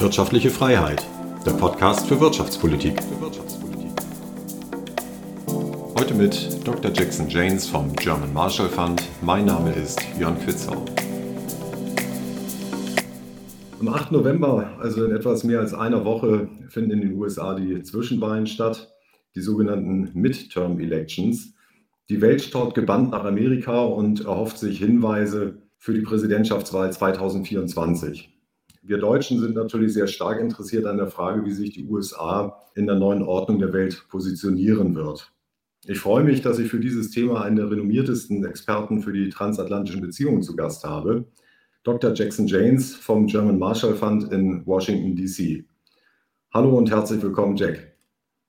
Wirtschaftliche Freiheit, der Podcast für Wirtschaftspolitik. Heute mit Dr. Jackson Janes vom German Marshall Fund. Mein Name ist Jörn Quitzau. Am 8. November, also in etwas mehr als einer Woche, finden in den USA die Zwischenwahlen statt, die sogenannten Midterm Elections. Die Welt schaut gebannt nach Amerika und erhofft sich Hinweise für die Präsidentschaftswahl 2024. Wir Deutschen sind natürlich sehr stark interessiert an der Frage, wie sich die USA in der neuen Ordnung der Welt positionieren wird. Ich freue mich, dass ich für dieses Thema einen der renommiertesten Experten für die transatlantischen Beziehungen zu Gast habe, Dr. Jackson Janes vom German Marshall Fund in Washington, D.C. Hallo und herzlich willkommen, Jack.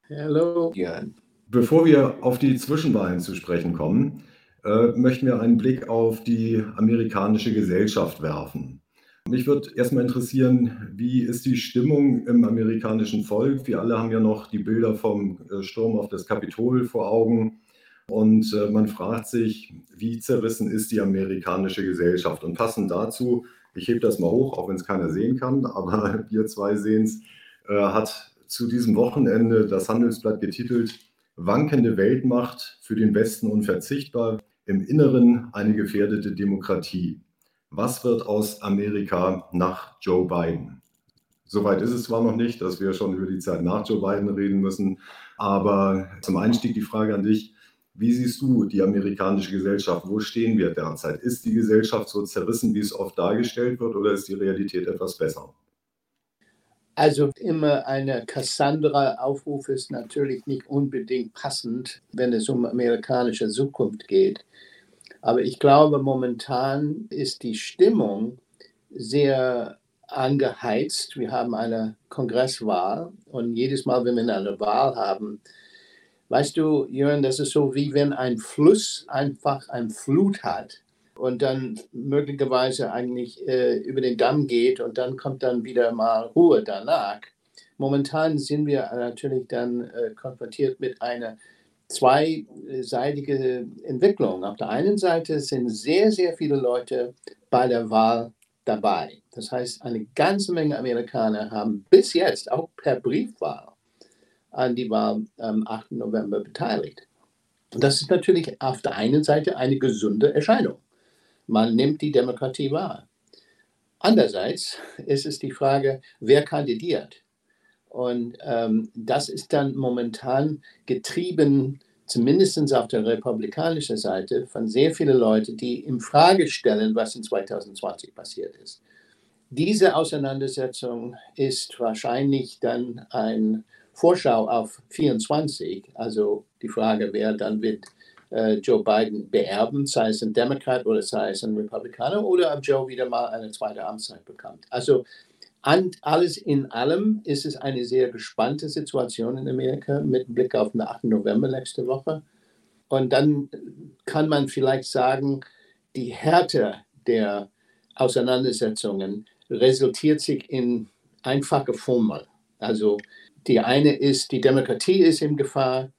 Hallo, Jan. Bevor wir auf die Zwischenwahlen zu sprechen kommen, äh, möchten wir einen Blick auf die amerikanische Gesellschaft werfen. Mich würde erstmal interessieren, wie ist die Stimmung im amerikanischen Volk? Wir alle haben ja noch die Bilder vom äh, Sturm auf das Kapitol vor Augen. Und äh, man fragt sich, wie zerrissen ist die amerikanische Gesellschaft? Und passend dazu, ich hebe das mal hoch, auch wenn es keiner sehen kann, aber wir zwei sehen es, äh, hat zu diesem Wochenende das Handelsblatt getitelt, Wankende Weltmacht für den Westen unverzichtbar, im Inneren eine gefährdete Demokratie. Was wird aus Amerika nach Joe Biden? Soweit ist es zwar noch nicht, dass wir schon über die Zeit nach Joe Biden reden müssen, aber zum Einstieg die Frage an dich. Wie siehst du die amerikanische Gesellschaft? Wo stehen wir derzeit? Ist die Gesellschaft so zerrissen, wie es oft dargestellt wird, oder ist die Realität etwas besser? Also immer eine Cassandra-Aufruf ist natürlich nicht unbedingt passend, wenn es um amerikanische Zukunft geht. Aber ich glaube, momentan ist die Stimmung sehr angeheizt. Wir haben eine Kongresswahl und jedes Mal, wenn wir eine Wahl haben, weißt du, Jörn, das ist so wie wenn ein Fluss einfach ein Flut hat und dann möglicherweise eigentlich äh, über den Damm geht und dann kommt dann wieder mal Ruhe danach. Momentan sind wir natürlich dann äh, konfrontiert mit einer zweiseitige Entwicklung. Auf der einen Seite sind sehr, sehr viele Leute bei der Wahl dabei. Das heißt, eine ganze Menge Amerikaner haben bis jetzt auch per Briefwahl an die Wahl am 8. November beteiligt. Und das ist natürlich auf der einen Seite eine gesunde Erscheinung. Man nimmt die Demokratie wahr. Andererseits ist es die Frage, wer kandidiert. Und ähm, das ist dann momentan getrieben, zumindest auf der republikanischen Seite, von sehr vielen Leuten, die in Frage stellen, was in 2020 passiert ist. Diese Auseinandersetzung ist wahrscheinlich dann ein Vorschau auf 24, also die Frage, wer dann wird äh, Joe Biden beerben, sei es ein Demokrat oder sei es ein Republikaner, oder ob Joe wieder mal eine zweite Amtszeit bekommt. Also an, alles in allem ist es eine sehr gespannte Situation in Amerika mit Blick auf den 8. November nächste Woche. Und dann kann man vielleicht sagen, die Härte der Auseinandersetzungen resultiert sich in einfache Formel. Also die eine ist, die Demokratie ist in Gefahr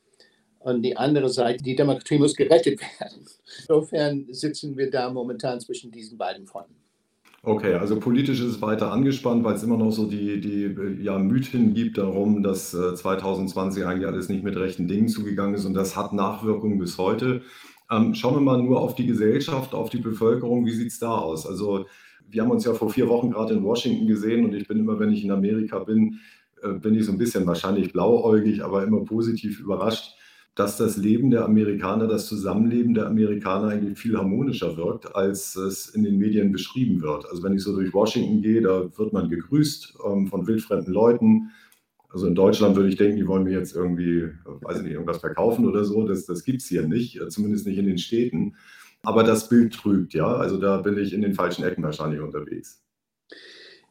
und die andere Seite, die Demokratie muss gerettet werden. Insofern sitzen wir da momentan zwischen diesen beiden Fronten. Okay, also politisch ist es weiter angespannt, weil es immer noch so die, die ja, Mythen gibt darum, dass äh, 2020 eigentlich alles nicht mit rechten Dingen zugegangen ist und das hat Nachwirkungen bis heute. Ähm, schauen wir mal nur auf die Gesellschaft, auf die Bevölkerung. Wie sieht es da aus? Also wir haben uns ja vor vier Wochen gerade in Washington gesehen und ich bin immer, wenn ich in Amerika bin, äh, bin ich so ein bisschen wahrscheinlich blauäugig, aber immer positiv überrascht, dass das Leben der Amerikaner, das Zusammenleben der Amerikaner eigentlich viel harmonischer wirkt, als es in den Medien beschrieben wird. Also wenn ich so durch Washington gehe, da wird man gegrüßt ähm, von wildfremden Leuten. Also in Deutschland würde ich denken, die wollen mir jetzt irgendwie, weiß ich nicht, irgendwas verkaufen oder so. Das, das gibt es hier nicht, äh, zumindest nicht in den Städten. Aber das Bild trügt, ja. Also da bin ich in den falschen Ecken wahrscheinlich unterwegs.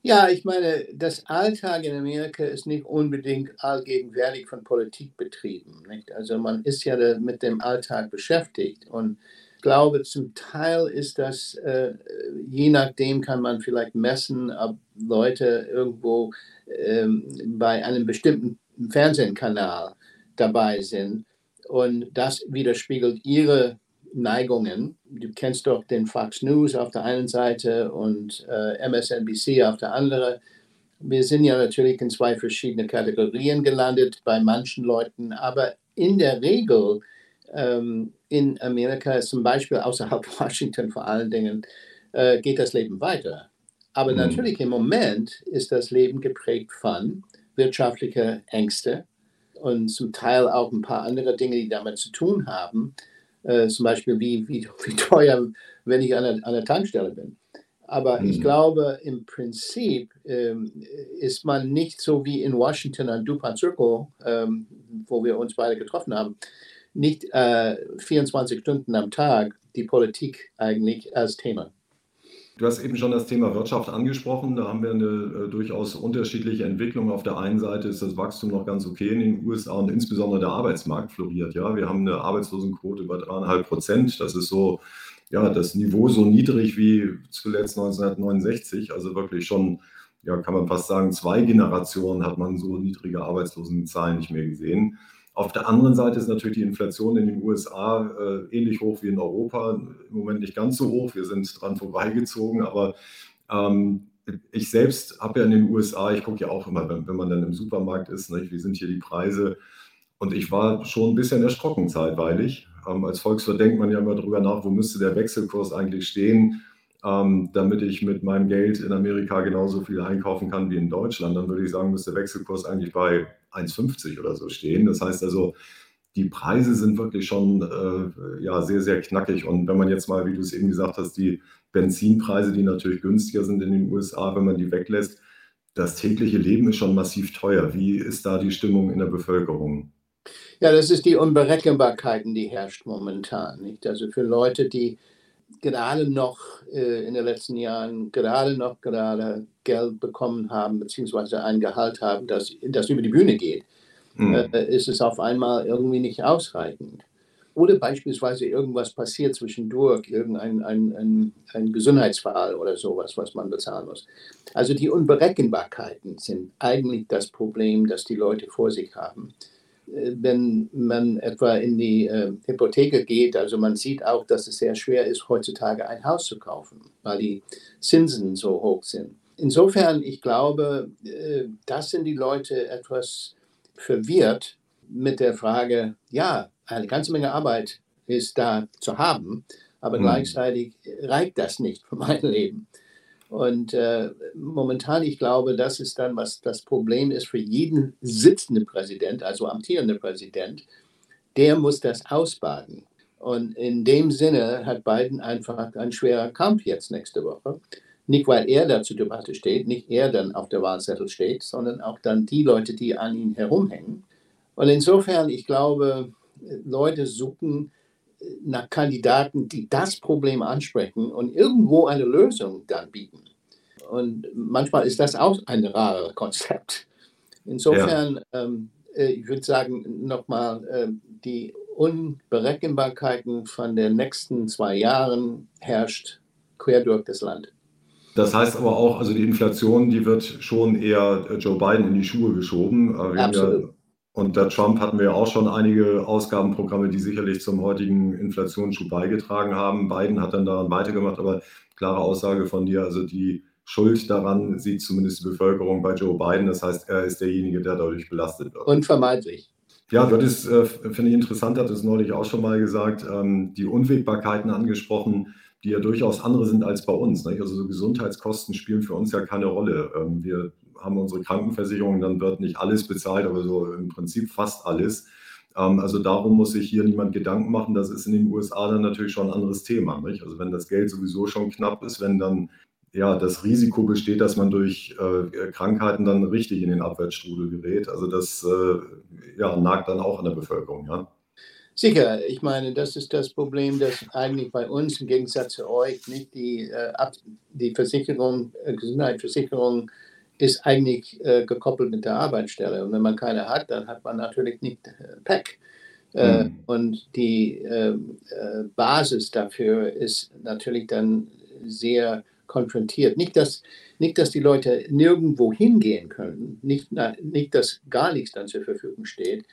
Ja, ich meine, das Alltag in Amerika ist nicht unbedingt allgegenwärtig von Politik betrieben. Nicht? Also man ist ja mit dem Alltag beschäftigt und ich glaube, zum Teil ist das, äh, je nachdem kann man vielleicht messen, ob Leute irgendwo ähm, bei einem bestimmten Fernsehkanal dabei sind und das widerspiegelt ihre Neigungen. Du kennst doch den Fox News auf der einen Seite und äh, MSNBC auf der anderen. Wir sind ja natürlich in zwei verschiedene Kategorien gelandet bei manchen Leuten, aber in der Regel ähm, in Amerika, zum Beispiel außerhalb Washington vor allen Dingen, äh, geht das Leben weiter. Aber mhm. natürlich im Moment ist das Leben geprägt von wirtschaftlichen Ängsten und zum Teil auch ein paar andere Dinge, die damit zu tun haben. Äh, zum Beispiel, wie, wie, wie teuer, wenn ich an der, an der Tankstelle bin. Aber mhm. ich glaube, im Prinzip ähm, ist man nicht so wie in Washington an DuPont Circle, ähm, wo wir uns beide getroffen haben, nicht äh, 24 Stunden am Tag die Politik eigentlich als Thema. Du hast eben schon das Thema Wirtschaft angesprochen. Da haben wir eine äh, durchaus unterschiedliche Entwicklung. Auf der einen Seite ist das Wachstum noch ganz okay in den USA und insbesondere der Arbeitsmarkt floriert. Ja, wir haben eine Arbeitslosenquote über dreieinhalb Prozent. Das ist so, ja, das Niveau so niedrig wie zuletzt 1969. Also wirklich schon, ja, kann man fast sagen, zwei Generationen hat man so niedrige Arbeitslosenzahlen nicht mehr gesehen. Auf der anderen Seite ist natürlich die Inflation in den USA äh, ähnlich hoch wie in Europa. Im Moment nicht ganz so hoch. Wir sind dran vorbeigezogen. Aber ähm, ich selbst habe ja in den USA, ich gucke ja auch immer, wenn, wenn man dann im Supermarkt ist, nicht, wie sind hier die Preise. Und ich war schon ein bisschen erschrocken zeitweilig. Ähm, als Volkswirt denkt man ja immer darüber nach, wo müsste der Wechselkurs eigentlich stehen, ähm, damit ich mit meinem Geld in Amerika genauso viel einkaufen kann wie in Deutschland. Dann würde ich sagen, müsste der Wechselkurs eigentlich bei 1,50 oder so stehen. Das heißt also, die Preise sind wirklich schon äh, ja, sehr, sehr knackig. Und wenn man jetzt mal, wie du es eben gesagt hast, die Benzinpreise, die natürlich günstiger sind in den USA, wenn man die weglässt, das tägliche Leben ist schon massiv teuer. Wie ist da die Stimmung in der Bevölkerung? Ja, das ist die Unberechenbarkeit, die herrscht momentan. Nicht? Also für Leute, die gerade noch äh, in den letzten Jahren gerade noch gerade Geld bekommen haben, beziehungsweise ein Gehalt haben, das, das über die Bühne geht, mhm. äh, ist es auf einmal irgendwie nicht ausreichend. Oder beispielsweise irgendwas passiert zwischendurch, irgendein ein, ein, ein Gesundheitsfall oder sowas, was man bezahlen muss. Also die Unberechenbarkeiten sind eigentlich das Problem, das die Leute vor sich haben wenn man etwa in die äh, Hypotheke geht, also man sieht auch, dass es sehr schwer ist, heutzutage ein Haus zu kaufen, weil die Zinsen so hoch sind. Insofern, ich glaube, äh, das sind die Leute etwas verwirrt mit der Frage, ja, eine ganze Menge Arbeit ist da zu haben, aber mhm. gleichzeitig reicht das nicht für mein Leben. Und äh, momentan, ich glaube, das ist dann, was das Problem ist für jeden sitzenden Präsident, also amtierenden Präsident, der muss das ausbaden. Und in dem Sinne hat Biden einfach einen schweren Kampf jetzt nächste Woche. Nicht, weil er da zur Debatte steht, nicht er dann auf der Wahlzettel steht, sondern auch dann die Leute, die an ihm herumhängen. Und insofern, ich glaube, Leute suchen nach Kandidaten, die das Problem ansprechen und irgendwo eine Lösung dann bieten. Und manchmal ist das auch ein rares Konzept. Insofern, ja. ähm, äh, ich würde sagen, nochmal, äh, die Unberechenbarkeiten von den nächsten zwei Jahren herrscht quer durch das Land. Das heißt aber auch, also die Inflation, die wird schon eher Joe Biden in die Schuhe geschoben. Äh, Absolut. Und der Trump hatten wir ja auch schon einige Ausgabenprogramme, die sicherlich zum heutigen Inflationsschub beigetragen haben. Biden hat dann daran weitergemacht, aber klare Aussage von dir, also die Schuld daran sieht zumindest die Bevölkerung bei Joe Biden. Das heißt, er ist derjenige, der dadurch belastet wird. Unvermeidlich. Ja, du hattest, äh, finde ich interessant, hat es neulich auch schon mal gesagt, ähm, die Unwägbarkeiten angesprochen, die ja durchaus andere sind als bei uns. Nicht? Also so Gesundheitskosten spielen für uns ja keine Rolle. Ähm, wir haben unsere Krankenversicherung, dann wird nicht alles bezahlt, aber so im Prinzip fast alles. Ähm, also darum muss sich hier niemand Gedanken machen. Das ist in den USA dann natürlich schon ein anderes Thema. Nicht? Also wenn das Geld sowieso schon knapp ist, wenn dann ja, das Risiko besteht, dass man durch äh, Krankheiten dann richtig in den Abwärtsstrudel gerät. Also das äh, ja, nagt dann auch an der Bevölkerung. Ja. Sicher, ich meine, das ist das Problem, dass eigentlich bei uns im Gegensatz zu euch nicht die, äh, die Versicherung, äh, Gesundheitsversicherung ist eigentlich äh, gekoppelt mit der Arbeitsstelle. Und wenn man keine hat, dann hat man natürlich nicht äh, PEC. Äh, mhm. Und die ähm, äh, Basis dafür ist natürlich dann sehr konfrontiert. Nicht dass, nicht, dass die Leute nirgendwo hingehen können, nicht, nicht, dass gar nichts dann zur Verfügung steht,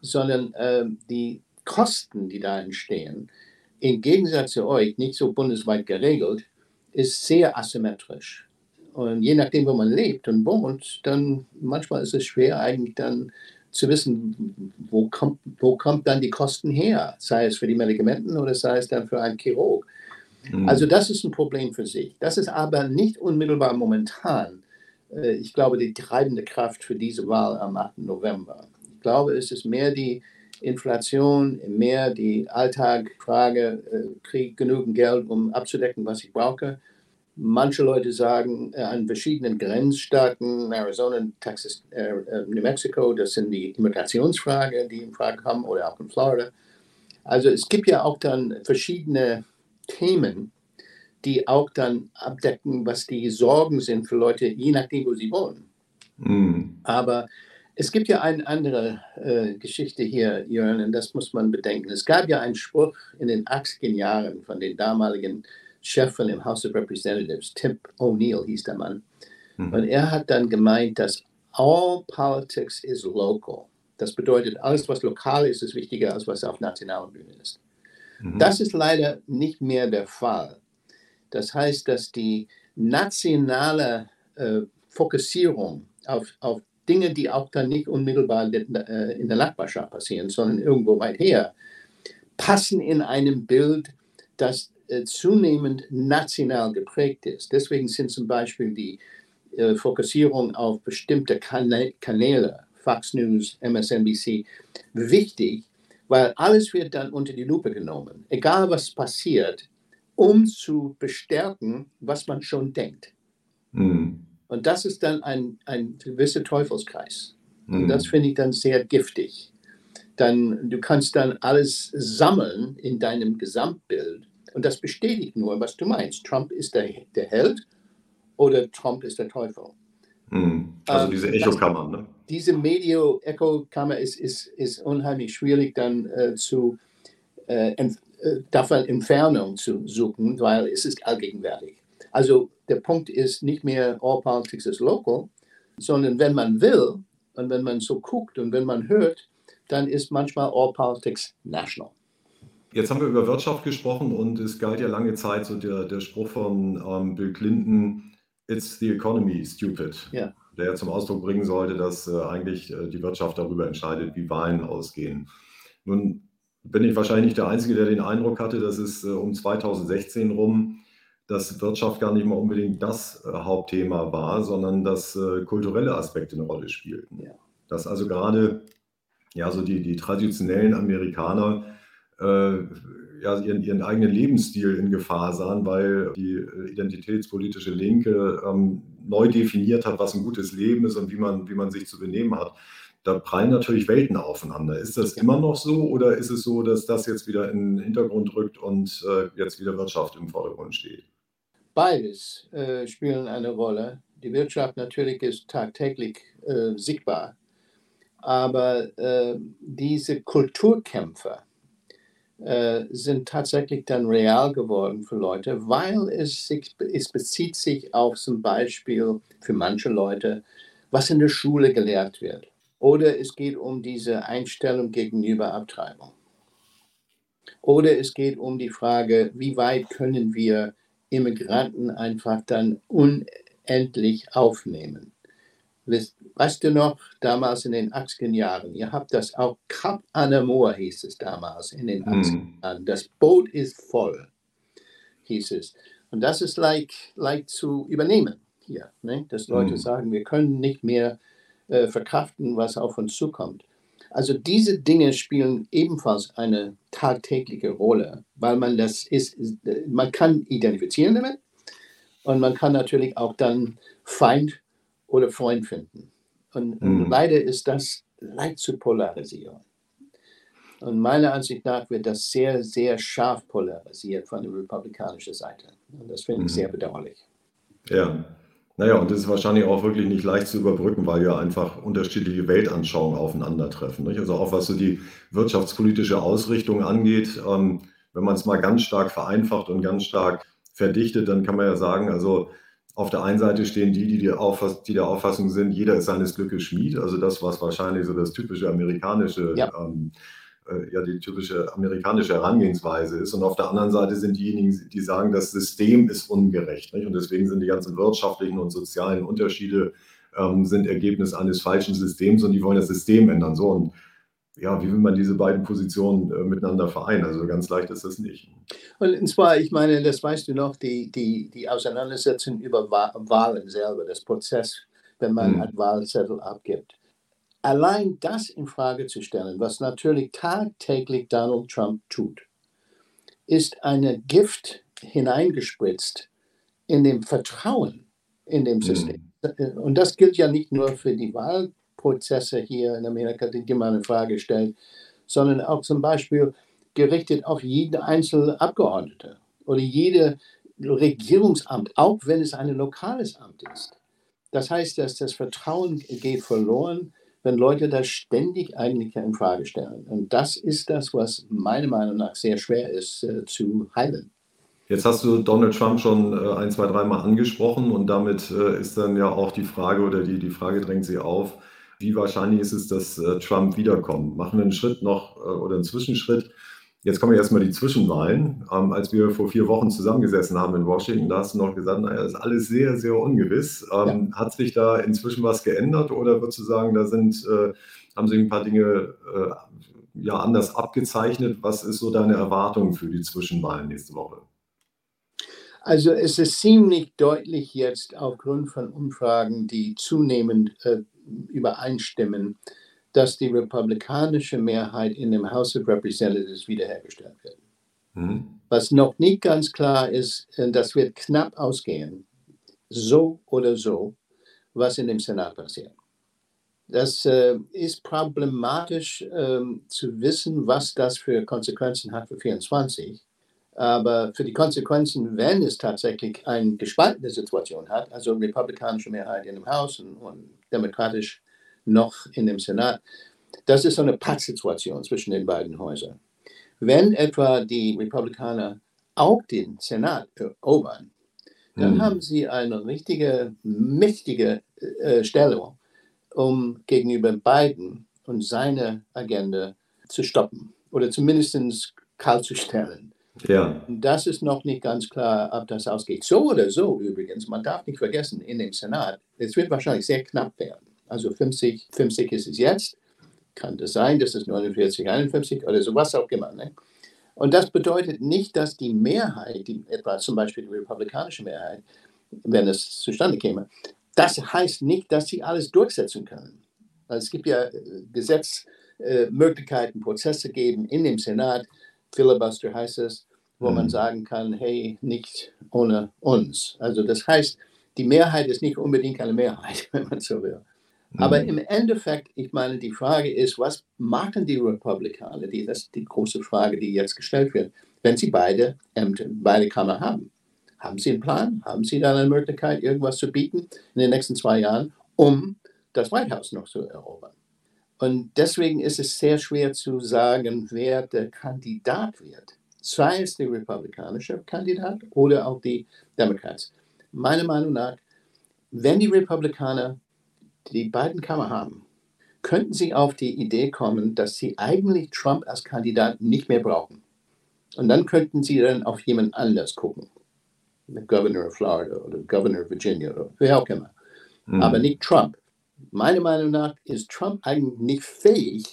sondern äh, die Kosten, die da entstehen, im Gegensatz zu euch, nicht so bundesweit geregelt, ist sehr asymmetrisch. Und je nachdem, wo man lebt und wohnt, dann manchmal ist es schwer, eigentlich dann zu wissen, wo kommt, wo kommt dann die Kosten her, sei es für die Medikamenten oder sei es dann für einen Chirurg. Mhm. Also das ist ein Problem für sich. Das ist aber nicht unmittelbar momentan, äh, ich glaube, die treibende Kraft für diese Wahl am 8. November. Ich glaube, es ist mehr die Inflation, mehr die Alltagfrage, äh, kriege genügend Geld, um abzudecken, was ich brauche. Manche Leute sagen, äh, an verschiedenen Grenzstaaten, Arizona, Texas, äh, New Mexico, das sind die Immigrationsfragen, die in Frage kommen, oder auch in Florida. Also es gibt ja auch dann verschiedene Themen, die auch dann abdecken, was die Sorgen sind für Leute, je nachdem, wo sie wohnen. Mhm. Aber es gibt ja eine andere äh, Geschichte hier, Jörn, und das muss man bedenken. Es gab ja einen Spruch in den 80er Jahren von den damaligen Chef von dem House of Representatives, Tim O'Neill hieß der Mann. Mhm. Und er hat dann gemeint, dass all politics is local. Das bedeutet, alles, was lokal ist, ist wichtiger als was auf nationaler Bühne ist. Mhm. Das ist leider nicht mehr der Fall. Das heißt, dass die nationale äh, Fokussierung auf, auf Dinge, die auch dann nicht unmittelbar äh, in der Nachbarschaft passieren, sondern irgendwo weit her, passen in einem Bild, das äh, zunehmend national geprägt ist. Deswegen sind zum Beispiel die äh, Fokussierung auf bestimmte Kanäle, Fox News, MSNBC, wichtig, weil alles wird dann unter die Lupe genommen, egal was passiert, um zu bestärken, was man schon denkt. Mhm. Und das ist dann ein, ein gewisser Teufelskreis. Und mhm. das finde ich dann sehr giftig. Dann, du kannst dann alles sammeln in deinem Gesamtbild und das bestätigt nur, was du meinst. Trump ist der, der Held oder Trump ist der Teufel. Mhm. Also ähm, diese Echokammer. Ne? Diese Medio-Echokammer ist, ist, ist unheimlich schwierig dann äh, zu äh, äh, davon Entfernung zu suchen, weil es ist allgegenwärtig. Also der Punkt ist nicht mehr all politics is local, sondern wenn man will und wenn man so guckt und wenn man hört, dann ist manchmal all politics national. Jetzt haben wir über Wirtschaft gesprochen und es galt ja lange Zeit so der, der Spruch von ähm, Bill Clinton, It's the economy, stupid. Ja. Der ja zum Ausdruck bringen sollte, dass äh, eigentlich äh, die Wirtschaft darüber entscheidet, wie Wahlen ausgehen. Nun bin ich wahrscheinlich nicht der Einzige, der den Eindruck hatte, dass es äh, um 2016 rum dass Wirtschaft gar nicht mal unbedingt das äh, Hauptthema war, sondern dass äh, kulturelle Aspekte eine Rolle spielten. Ja. Dass also gerade ja, so die, die traditionellen Amerikaner äh, ja, ihren, ihren eigenen Lebensstil in Gefahr sahen, weil die äh, identitätspolitische Linke ähm, neu definiert hat, was ein gutes Leben ist und wie man, wie man sich zu benehmen hat. Da prallen natürlich Welten aufeinander. Ist das immer noch so oder ist es so, dass das jetzt wieder in den Hintergrund rückt und äh, jetzt wieder Wirtschaft im Vordergrund steht? Beides äh, spielen eine Rolle. Die Wirtschaft natürlich ist tagtäglich äh, sichtbar, aber äh, diese Kulturkämpfe äh, sind tatsächlich dann real geworden für Leute, weil es, sich, es bezieht sich auf zum Beispiel für manche Leute, was in der Schule gelehrt wird. Oder es geht um diese Einstellung gegenüber Abtreibung. Oder es geht um die Frage, wie weit können wir Immigranten einfach dann unendlich aufnehmen. Weißt du noch, damals in den 80er Jahren, ihr habt das auch, Cap Anamor hieß es damals in den 80er hm. Jahren. Das Boot ist voll, hieß es. Und das ist leicht, leicht zu übernehmen hier, ne? dass Leute mm. sagen, wir können nicht mehr äh, verkraften, was auf uns zukommt. Also diese Dinge spielen ebenfalls eine tagtägliche Rolle, weil man das ist, man kann identifizieren damit und man kann natürlich auch dann Feind oder Freund finden. Und, mhm. leider ist das leicht zu polarisieren. Und meiner Ansicht nach wird das sehr, sehr scharf polarisiert von der republikanischen Seite. Und das finde ich mhm. sehr bedauerlich. Ja, naja, und das ist wahrscheinlich auch wirklich nicht leicht zu überbrücken, weil ja einfach unterschiedliche Weltanschauungen aufeinandertreffen. Nicht? Also auch was so die wirtschaftspolitische Ausrichtung angeht, ähm, wenn man es mal ganz stark vereinfacht und ganz stark verdichtet, dann kann man ja sagen, also auf der einen Seite stehen die, die, die, Auffass die der Auffassung sind, jeder ist seines Glückes Schmied. Also das, was wahrscheinlich so das typische amerikanische ja. ähm, äh, ja die typische amerikanische Herangehensweise ist. Und auf der anderen Seite sind diejenigen, die sagen, das System ist ungerecht. Nicht? Und deswegen sind die ganzen wirtschaftlichen und sozialen Unterschiede ähm, sind Ergebnis eines falschen Systems und die wollen das System ändern. So und ja, wie will man diese beiden Positionen äh, miteinander vereinen? Also ganz leicht ist das nicht. Und zwar, ich meine, das weißt du noch, die, die, die Auseinandersetzung über Wahlen selber, das Prozess, wenn man hm. einen Wahlzettel abgibt. Allein das in Frage zu stellen, was natürlich tagtäglich Donald Trump tut, ist eine Gift hineingespritzt in dem Vertrauen in dem hm. System. Hm. Und das gilt ja nicht nur für die Wahl Prozesse hier in Amerika, die man in Frage stellt, sondern auch zum Beispiel gerichtet auf jeden einzelnen Abgeordnete oder jede Regierungsamt, auch wenn es ein lokales Amt ist. Das heißt, dass das Vertrauen geht verloren, wenn Leute das ständig eigentlich in Frage stellen. Und das ist das, was meiner Meinung nach sehr schwer ist äh, zu heilen. Jetzt hast du Donald Trump schon äh, ein, zwei, dreimal angesprochen und damit äh, ist dann ja auch die Frage oder die, die Frage drängt sich auf, wie wahrscheinlich ist es, dass äh, Trump wiederkommt? Machen wir einen Schritt noch äh, oder einen Zwischenschritt. Jetzt kommen erstmal die Zwischenwahlen. Ähm, als wir vor vier Wochen zusammengesessen haben in Washington, da hast du noch gesagt, naja, das ist alles sehr, sehr ungewiss. Ähm, ja. Hat sich da inzwischen was geändert oder würdest du sagen, da sind, äh, haben sich ein paar Dinge äh, ja anders abgezeichnet? Was ist so deine Erwartung für die Zwischenwahlen nächste Woche? Also es ist ziemlich deutlich jetzt aufgrund von Umfragen, die zunehmend äh, übereinstimmen, dass die republikanische Mehrheit in dem House of Representatives wiederhergestellt wird. Mhm. Was noch nicht ganz klar ist, äh, das wird knapp ausgehen, so oder so, was in dem Senat passiert. Das äh, ist problematisch äh, zu wissen, was das für Konsequenzen hat für 24. Aber für die Konsequenzen, wenn es tatsächlich eine gespaltene Situation hat, also republikanische Mehrheit in dem Haus und, und demokratisch noch in dem Senat, das ist so eine Pattsituation zwischen den beiden Häusern. Wenn etwa die Republikaner auch den Senat erobern, dann mhm. haben sie eine richtige, mächtige äh, Stellung, um gegenüber Biden und seine Agenda zu stoppen oder zumindest kalt zu stellen. Ja. Das ist noch nicht ganz klar, ob das ausgeht. So oder so übrigens, man darf nicht vergessen, in dem Senat, es wird wahrscheinlich sehr knapp werden. Also 50, 50 ist es jetzt. Kann das sein, dass es 49, 51 oder sowas auch immer. Ne? Und das bedeutet nicht, dass die Mehrheit, die, etwa zum Beispiel die republikanische Mehrheit, wenn es zustande käme, das heißt nicht, dass sie alles durchsetzen können. Also es gibt ja äh, Gesetzmöglichkeiten, Prozesse geben in dem Senat. Filibuster heißt es wo mhm. man sagen kann, hey, nicht ohne uns. Also das heißt, die Mehrheit ist nicht unbedingt eine Mehrheit, wenn man so will. Mhm. Aber im Endeffekt, ich meine, die Frage ist, was machen die Republikaner? Die, das ist die große Frage, die jetzt gestellt wird, wenn sie beide Ämter, beide Kammern haben. Haben Sie einen Plan? Haben Sie da eine Möglichkeit, irgendwas zu bieten in den nächsten zwei Jahren, um das White House noch zu erobern? Und deswegen ist es sehr schwer zu sagen, wer der Kandidat wird sei es der republikanische Kandidat oder auch die Democrats. Meiner Meinung nach, wenn die Republikaner die beiden Kammern haben, könnten sie auf die Idee kommen, dass sie eigentlich Trump als Kandidat nicht mehr brauchen. Und dann könnten sie dann auf jemand anders gucken. Der Governor of Florida oder Governor of Virginia oder wer auch immer. Mhm. Aber nicht Trump. Meiner Meinung nach ist Trump eigentlich nicht fähig,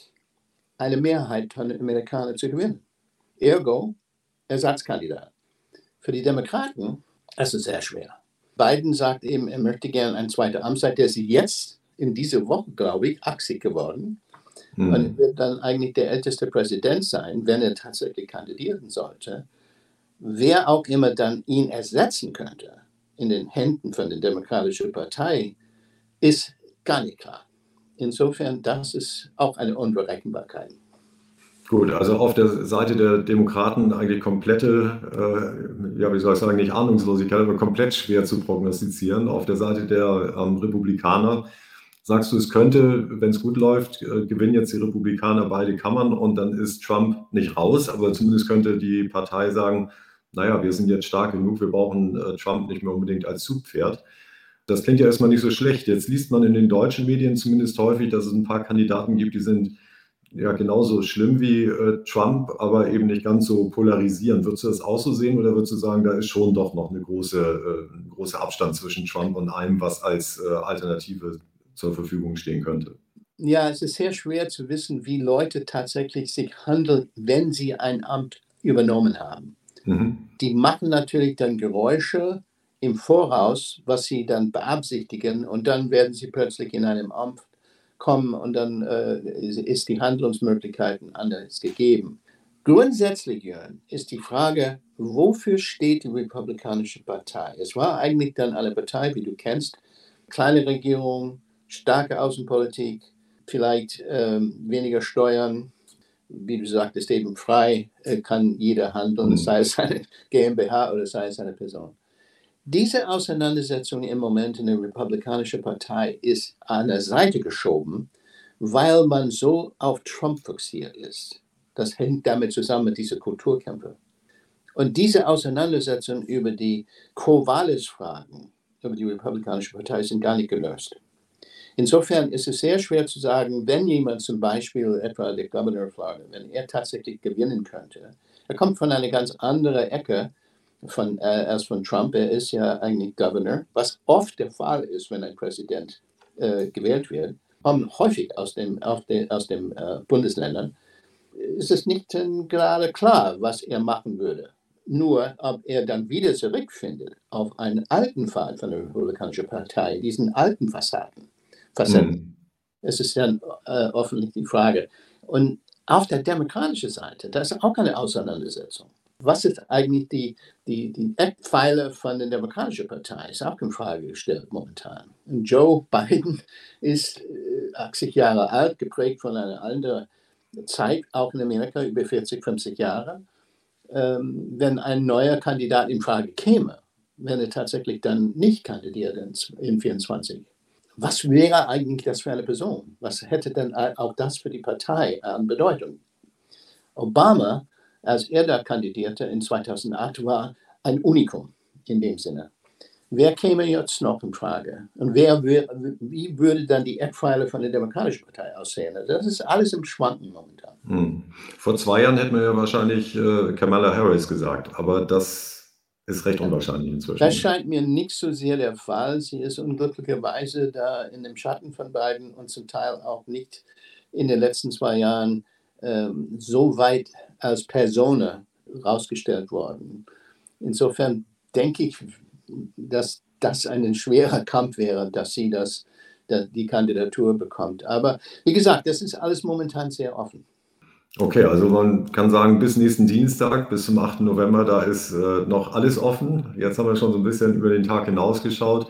eine Mehrheit von den Amerikanern zu gewinnen. Ergo, Ersatzkandidat. Für die Demokraten ist es sehr schwer. Biden sagt eben, er möchte gerne eine zweite Amtszeit. Der ist jetzt in dieser Woche, glaube ich, 80 geworden. Mhm. Und wird dann eigentlich der älteste Präsident sein, wenn er tatsächlich kandidieren sollte. Wer auch immer dann ihn ersetzen könnte in den Händen von der Demokratischen Partei, ist gar nicht klar. Insofern, das ist auch eine Unberechenbarkeit. Gut, also auf der Seite der Demokraten eigentlich komplette, äh, ja, wie soll ich sagen, nicht Ahnungslosigkeit, aber komplett schwer zu prognostizieren. Auf der Seite der ähm, Republikaner sagst du, es könnte, wenn es gut läuft, äh, gewinnen jetzt die Republikaner beide Kammern und dann ist Trump nicht raus, aber zumindest könnte die Partei sagen, naja, wir sind jetzt stark genug, wir brauchen äh, Trump nicht mehr unbedingt als Zugpferd. Das klingt ja erstmal nicht so schlecht. Jetzt liest man in den deutschen Medien zumindest häufig, dass es ein paar Kandidaten gibt, die sind ja genauso schlimm wie äh, Trump, aber eben nicht ganz so polarisierend. Würdest du das auch so sehen oder würdest du sagen, da ist schon doch noch eine große, äh, ein großer Abstand zwischen Trump und allem, was als äh, Alternative zur Verfügung stehen könnte? Ja, es ist sehr schwer zu wissen, wie Leute tatsächlich sich handeln, wenn sie ein Amt übernommen haben. Mhm. Die machen natürlich dann Geräusche im Voraus, was sie dann beabsichtigen, und dann werden sie plötzlich in einem Amt kommen und dann äh, ist die Handlungsmöglichkeiten anders gegeben. Grundsätzlich, Jörn, ist die Frage, wofür steht die Republikanische Partei? Es war eigentlich dann eine Partei, wie du kennst, kleine Regierung, starke Außenpolitik, vielleicht ähm, weniger Steuern, wie du sagtest, eben frei äh, kann jeder handeln, mhm. sei es eine GmbH oder sei es eine Person. Diese Auseinandersetzung im Moment in der Republikanischen Partei ist an der Seite geschoben, weil man so auf Trump fixiert ist. Das hängt damit zusammen mit dieser Kulturkämpfe. Und diese Auseinandersetzung über die Co-Walis-Fragen über die Republikanische Partei sind gar nicht gelöst. Insofern ist es sehr schwer zu sagen, wenn jemand zum Beispiel etwa der Governor Florida, wenn er tatsächlich gewinnen könnte, er kommt von einer ganz anderen Ecke von, äh, als von Trump. Er ist ja eigentlich Governor, was oft der Fall ist, wenn ein Präsident äh, gewählt wird, kommen häufig aus den de, aus dem, äh, Bundesländern. Ist es nicht gerade klar, was er machen würde. Nur, ob er dann wieder zurückfindet auf einen alten Pfad von der Republikanischen Partei, diesen alten Fassaden, Facetten. Mhm. Es ist dann äh, offensichtlich die Frage. Und auf der demokratischen Seite, da ist auch eine Auseinandersetzung was ist eigentlich die, die, die Eckpfeiler von der Demokratischen Partei? Ist auch in Frage gestellt momentan. Und Joe Biden ist 80 äh, Jahre alt, geprägt von einer anderen Zeit, auch in Amerika über 40, 50 Jahre. Ähm, wenn ein neuer Kandidat in Frage käme, wenn er tatsächlich dann nicht kandidiert in 24, was wäre eigentlich das für eine Person? Was hätte denn auch das für die Partei an Bedeutung? Obama als er da kandidierte in 2008, war ein Unikum in dem Sinne. Wer käme jetzt noch in Frage? Und wer, wie würde dann die Eckpfeiler von der Demokratischen Partei aussehen? Also das ist alles im Schwanken momentan. Hm. Vor zwei Jahren hätten wir ja wahrscheinlich äh, Kamala Harris gesagt, aber das ist recht unwahrscheinlich inzwischen. Das scheint mir nicht so sehr der Fall. Sie ist unglücklicherweise da in dem Schatten von beiden und zum Teil auch nicht in den letzten zwei Jahren ähm, so weit als Persona rausgestellt worden. Insofern denke ich, dass das ein schwerer Kampf wäre, dass sie das, die Kandidatur bekommt. Aber wie gesagt, das ist alles momentan sehr offen. Okay, also man kann sagen, bis nächsten Dienstag, bis zum 8. November, da ist äh, noch alles offen. Jetzt haben wir schon so ein bisschen über den Tag hinausgeschaut.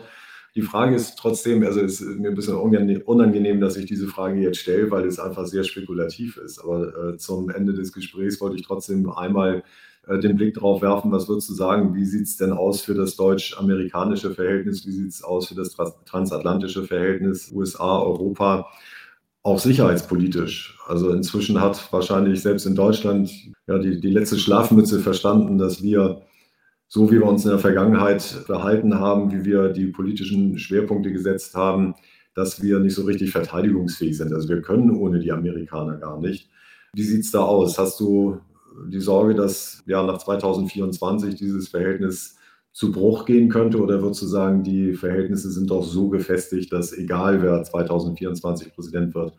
Die Frage ist trotzdem, also es ist mir ein bisschen unangenehm, dass ich diese Frage jetzt stelle, weil es einfach sehr spekulativ ist. Aber äh, zum Ende des Gesprächs wollte ich trotzdem einmal äh, den Blick darauf werfen, was würdest du sagen, wie sieht es denn aus für das deutsch-amerikanische Verhältnis, wie sieht es aus für das transatlantische Verhältnis USA, Europa, auch sicherheitspolitisch. Also inzwischen hat wahrscheinlich selbst in Deutschland ja, die, die letzte Schlafmütze verstanden, dass wir so wie wir uns in der Vergangenheit verhalten haben, wie wir die politischen Schwerpunkte gesetzt haben, dass wir nicht so richtig verteidigungsfähig sind. Also wir können ohne die Amerikaner gar nicht. Wie sieht es da aus? Hast du die Sorge, dass ja nach 2024 dieses Verhältnis zu Bruch gehen könnte? Oder würdest du sagen, die Verhältnisse sind doch so gefestigt, dass egal wer 2024 Präsident wird,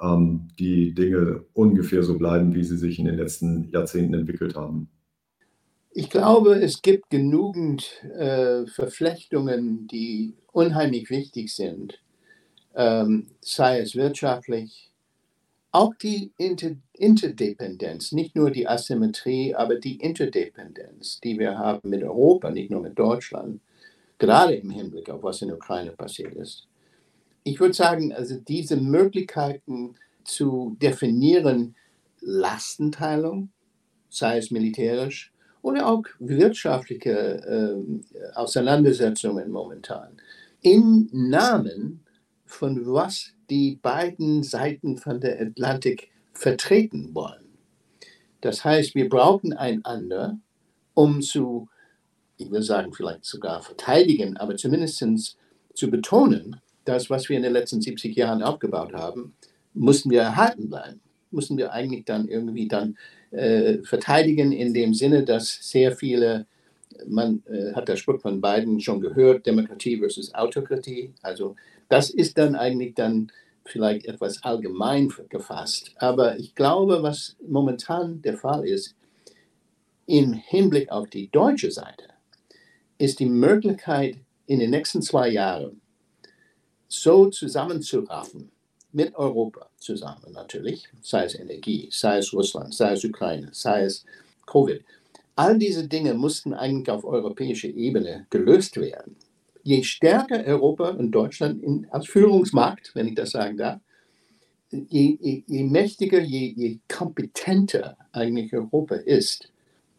ähm, die Dinge ungefähr so bleiben, wie sie sich in den letzten Jahrzehnten entwickelt haben? Ich glaube, es gibt genügend äh, Verflechtungen, die unheimlich wichtig sind, ähm, sei es wirtschaftlich, auch die Inter Interdependenz, nicht nur die Asymmetrie, aber die Interdependenz, die wir haben mit Europa, nicht nur mit Deutschland, gerade im Hinblick auf was in der Ukraine passiert ist. Ich würde sagen, also diese Möglichkeiten zu definieren, Lastenteilung, sei es militärisch, oder auch wirtschaftliche äh, Auseinandersetzungen momentan im Namen von was die beiden Seiten von der Atlantik vertreten wollen. Das heißt, wir brauchen einander, um zu, ich will sagen, vielleicht sogar verteidigen, aber zumindest zu betonen, das, was wir in den letzten 70 Jahren aufgebaut haben, mussten wir erhalten bleiben. müssen wir eigentlich dann irgendwie dann verteidigen in dem Sinne, dass sehr viele, man äh, hat der Spruch von beiden schon gehört, Demokratie versus Autokratie. Also das ist dann eigentlich dann vielleicht etwas allgemein gefasst. Aber ich glaube, was momentan der Fall ist, im Hinblick auf die deutsche Seite, ist die Möglichkeit in den nächsten zwei Jahren so zusammenzuraffen, mit Europa zusammen natürlich, sei es Energie, sei es Russland, sei es Ukraine, sei es Covid. All diese Dinge mussten eigentlich auf europäischer Ebene gelöst werden. Je stärker Europa und Deutschland in, als Führungsmarkt, wenn ich das sagen darf, je, je, je mächtiger, je, je kompetenter eigentlich Europa ist,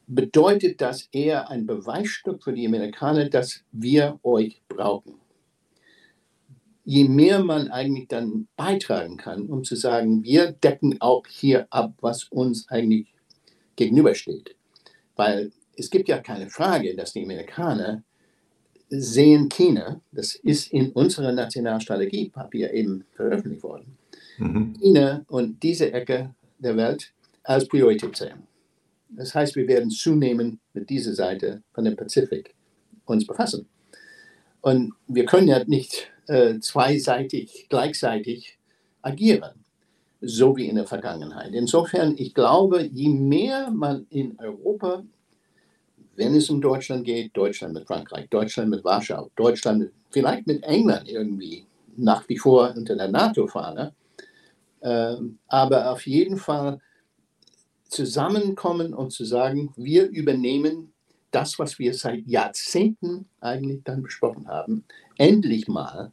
bedeutet das eher ein Beweisstück für die Amerikaner, dass wir euch brauchen je mehr man eigentlich dann beitragen kann, um zu sagen, wir decken auch hier ab, was uns eigentlich gegenübersteht. Weil es gibt ja keine Frage, dass die Amerikaner sehen China, das ist in unserer Nationalstrategiepapier eben veröffentlicht worden, mhm. China und diese Ecke der Welt als Priorität sehen. Das heißt, wir werden zunehmend mit dieser Seite von dem Pazifik uns befassen. Und wir können ja nicht äh, zweiseitig, gleichzeitig agieren, so wie in der Vergangenheit. Insofern, ich glaube, je mehr man in Europa, wenn es um Deutschland geht, Deutschland mit Frankreich, Deutschland mit Warschau, Deutschland vielleicht mit England irgendwie, nach wie vor unter der NATO-Fahne, äh, aber auf jeden Fall zusammenkommen und zu sagen, wir übernehmen das, was wir seit Jahrzehnten eigentlich dann besprochen haben, endlich mal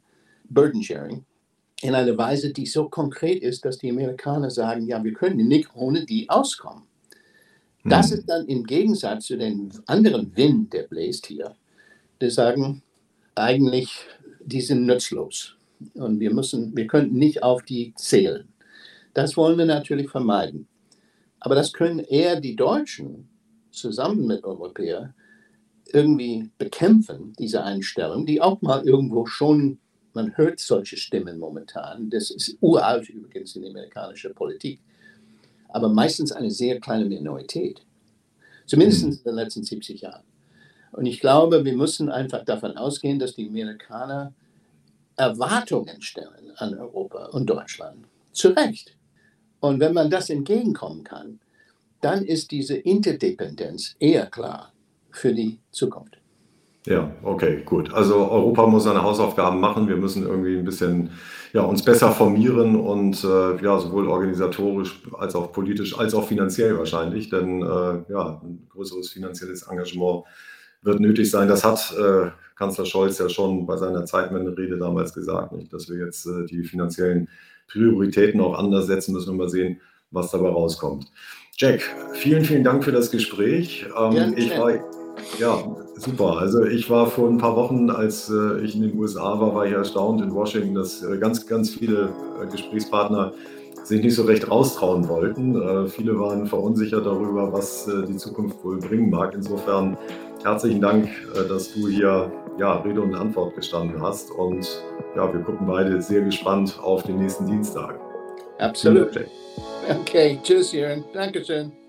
Burden Sharing in einer Weise, die so konkret ist, dass die Amerikaner sagen, ja, wir können nicht ohne die auskommen. Das hm. ist dann im Gegensatz zu den anderen Wind, der bläst hier, die sagen, eigentlich, die sind nutzlos und wir müssen, wir können nicht auf die zählen. Das wollen wir natürlich vermeiden. Aber das können eher die Deutschen zusammen mit Europäern irgendwie bekämpfen, diese Einstellung, die auch mal irgendwo schon, man hört solche Stimmen momentan, das ist uralt übrigens in amerikanischer Politik, aber meistens eine sehr kleine Minorität, zumindest in den letzten 70 Jahren. Und ich glaube, wir müssen einfach davon ausgehen, dass die Amerikaner Erwartungen stellen an Europa und Deutschland. Zu Recht. Und wenn man das entgegenkommen kann, dann ist diese Interdependenz eher klar für die Zukunft. Ja, okay, gut. Also Europa muss seine Hausaufgaben machen. Wir müssen irgendwie ein bisschen ja, uns besser formieren und äh, ja, sowohl organisatorisch als auch politisch als auch finanziell wahrscheinlich. Denn äh, ja, ein größeres finanzielles Engagement wird nötig sein. Das hat äh, Kanzler Scholz ja schon bei seiner Zeitwende-Rede damals gesagt, nicht? dass wir jetzt äh, die finanziellen Prioritäten auch anders setzen müssen und mal sehen, was dabei rauskommt. Jack, vielen, vielen Dank für das Gespräch. Ähm, ich war, ja, super. Also ich war vor ein paar Wochen, als äh, ich in den USA war, war ich erstaunt in Washington, dass äh, ganz, ganz viele äh, Gesprächspartner sich nicht so recht raustrauen wollten. Äh, viele waren verunsichert darüber, was äh, die Zukunft wohl bringen mag. Insofern herzlichen Dank, äh, dass du hier ja, Rede und Antwort gestanden hast. Und ja, wir gucken beide sehr gespannt auf den nächsten Dienstag. Absolut. Okay, tschüss, Jörn. Dankeschön.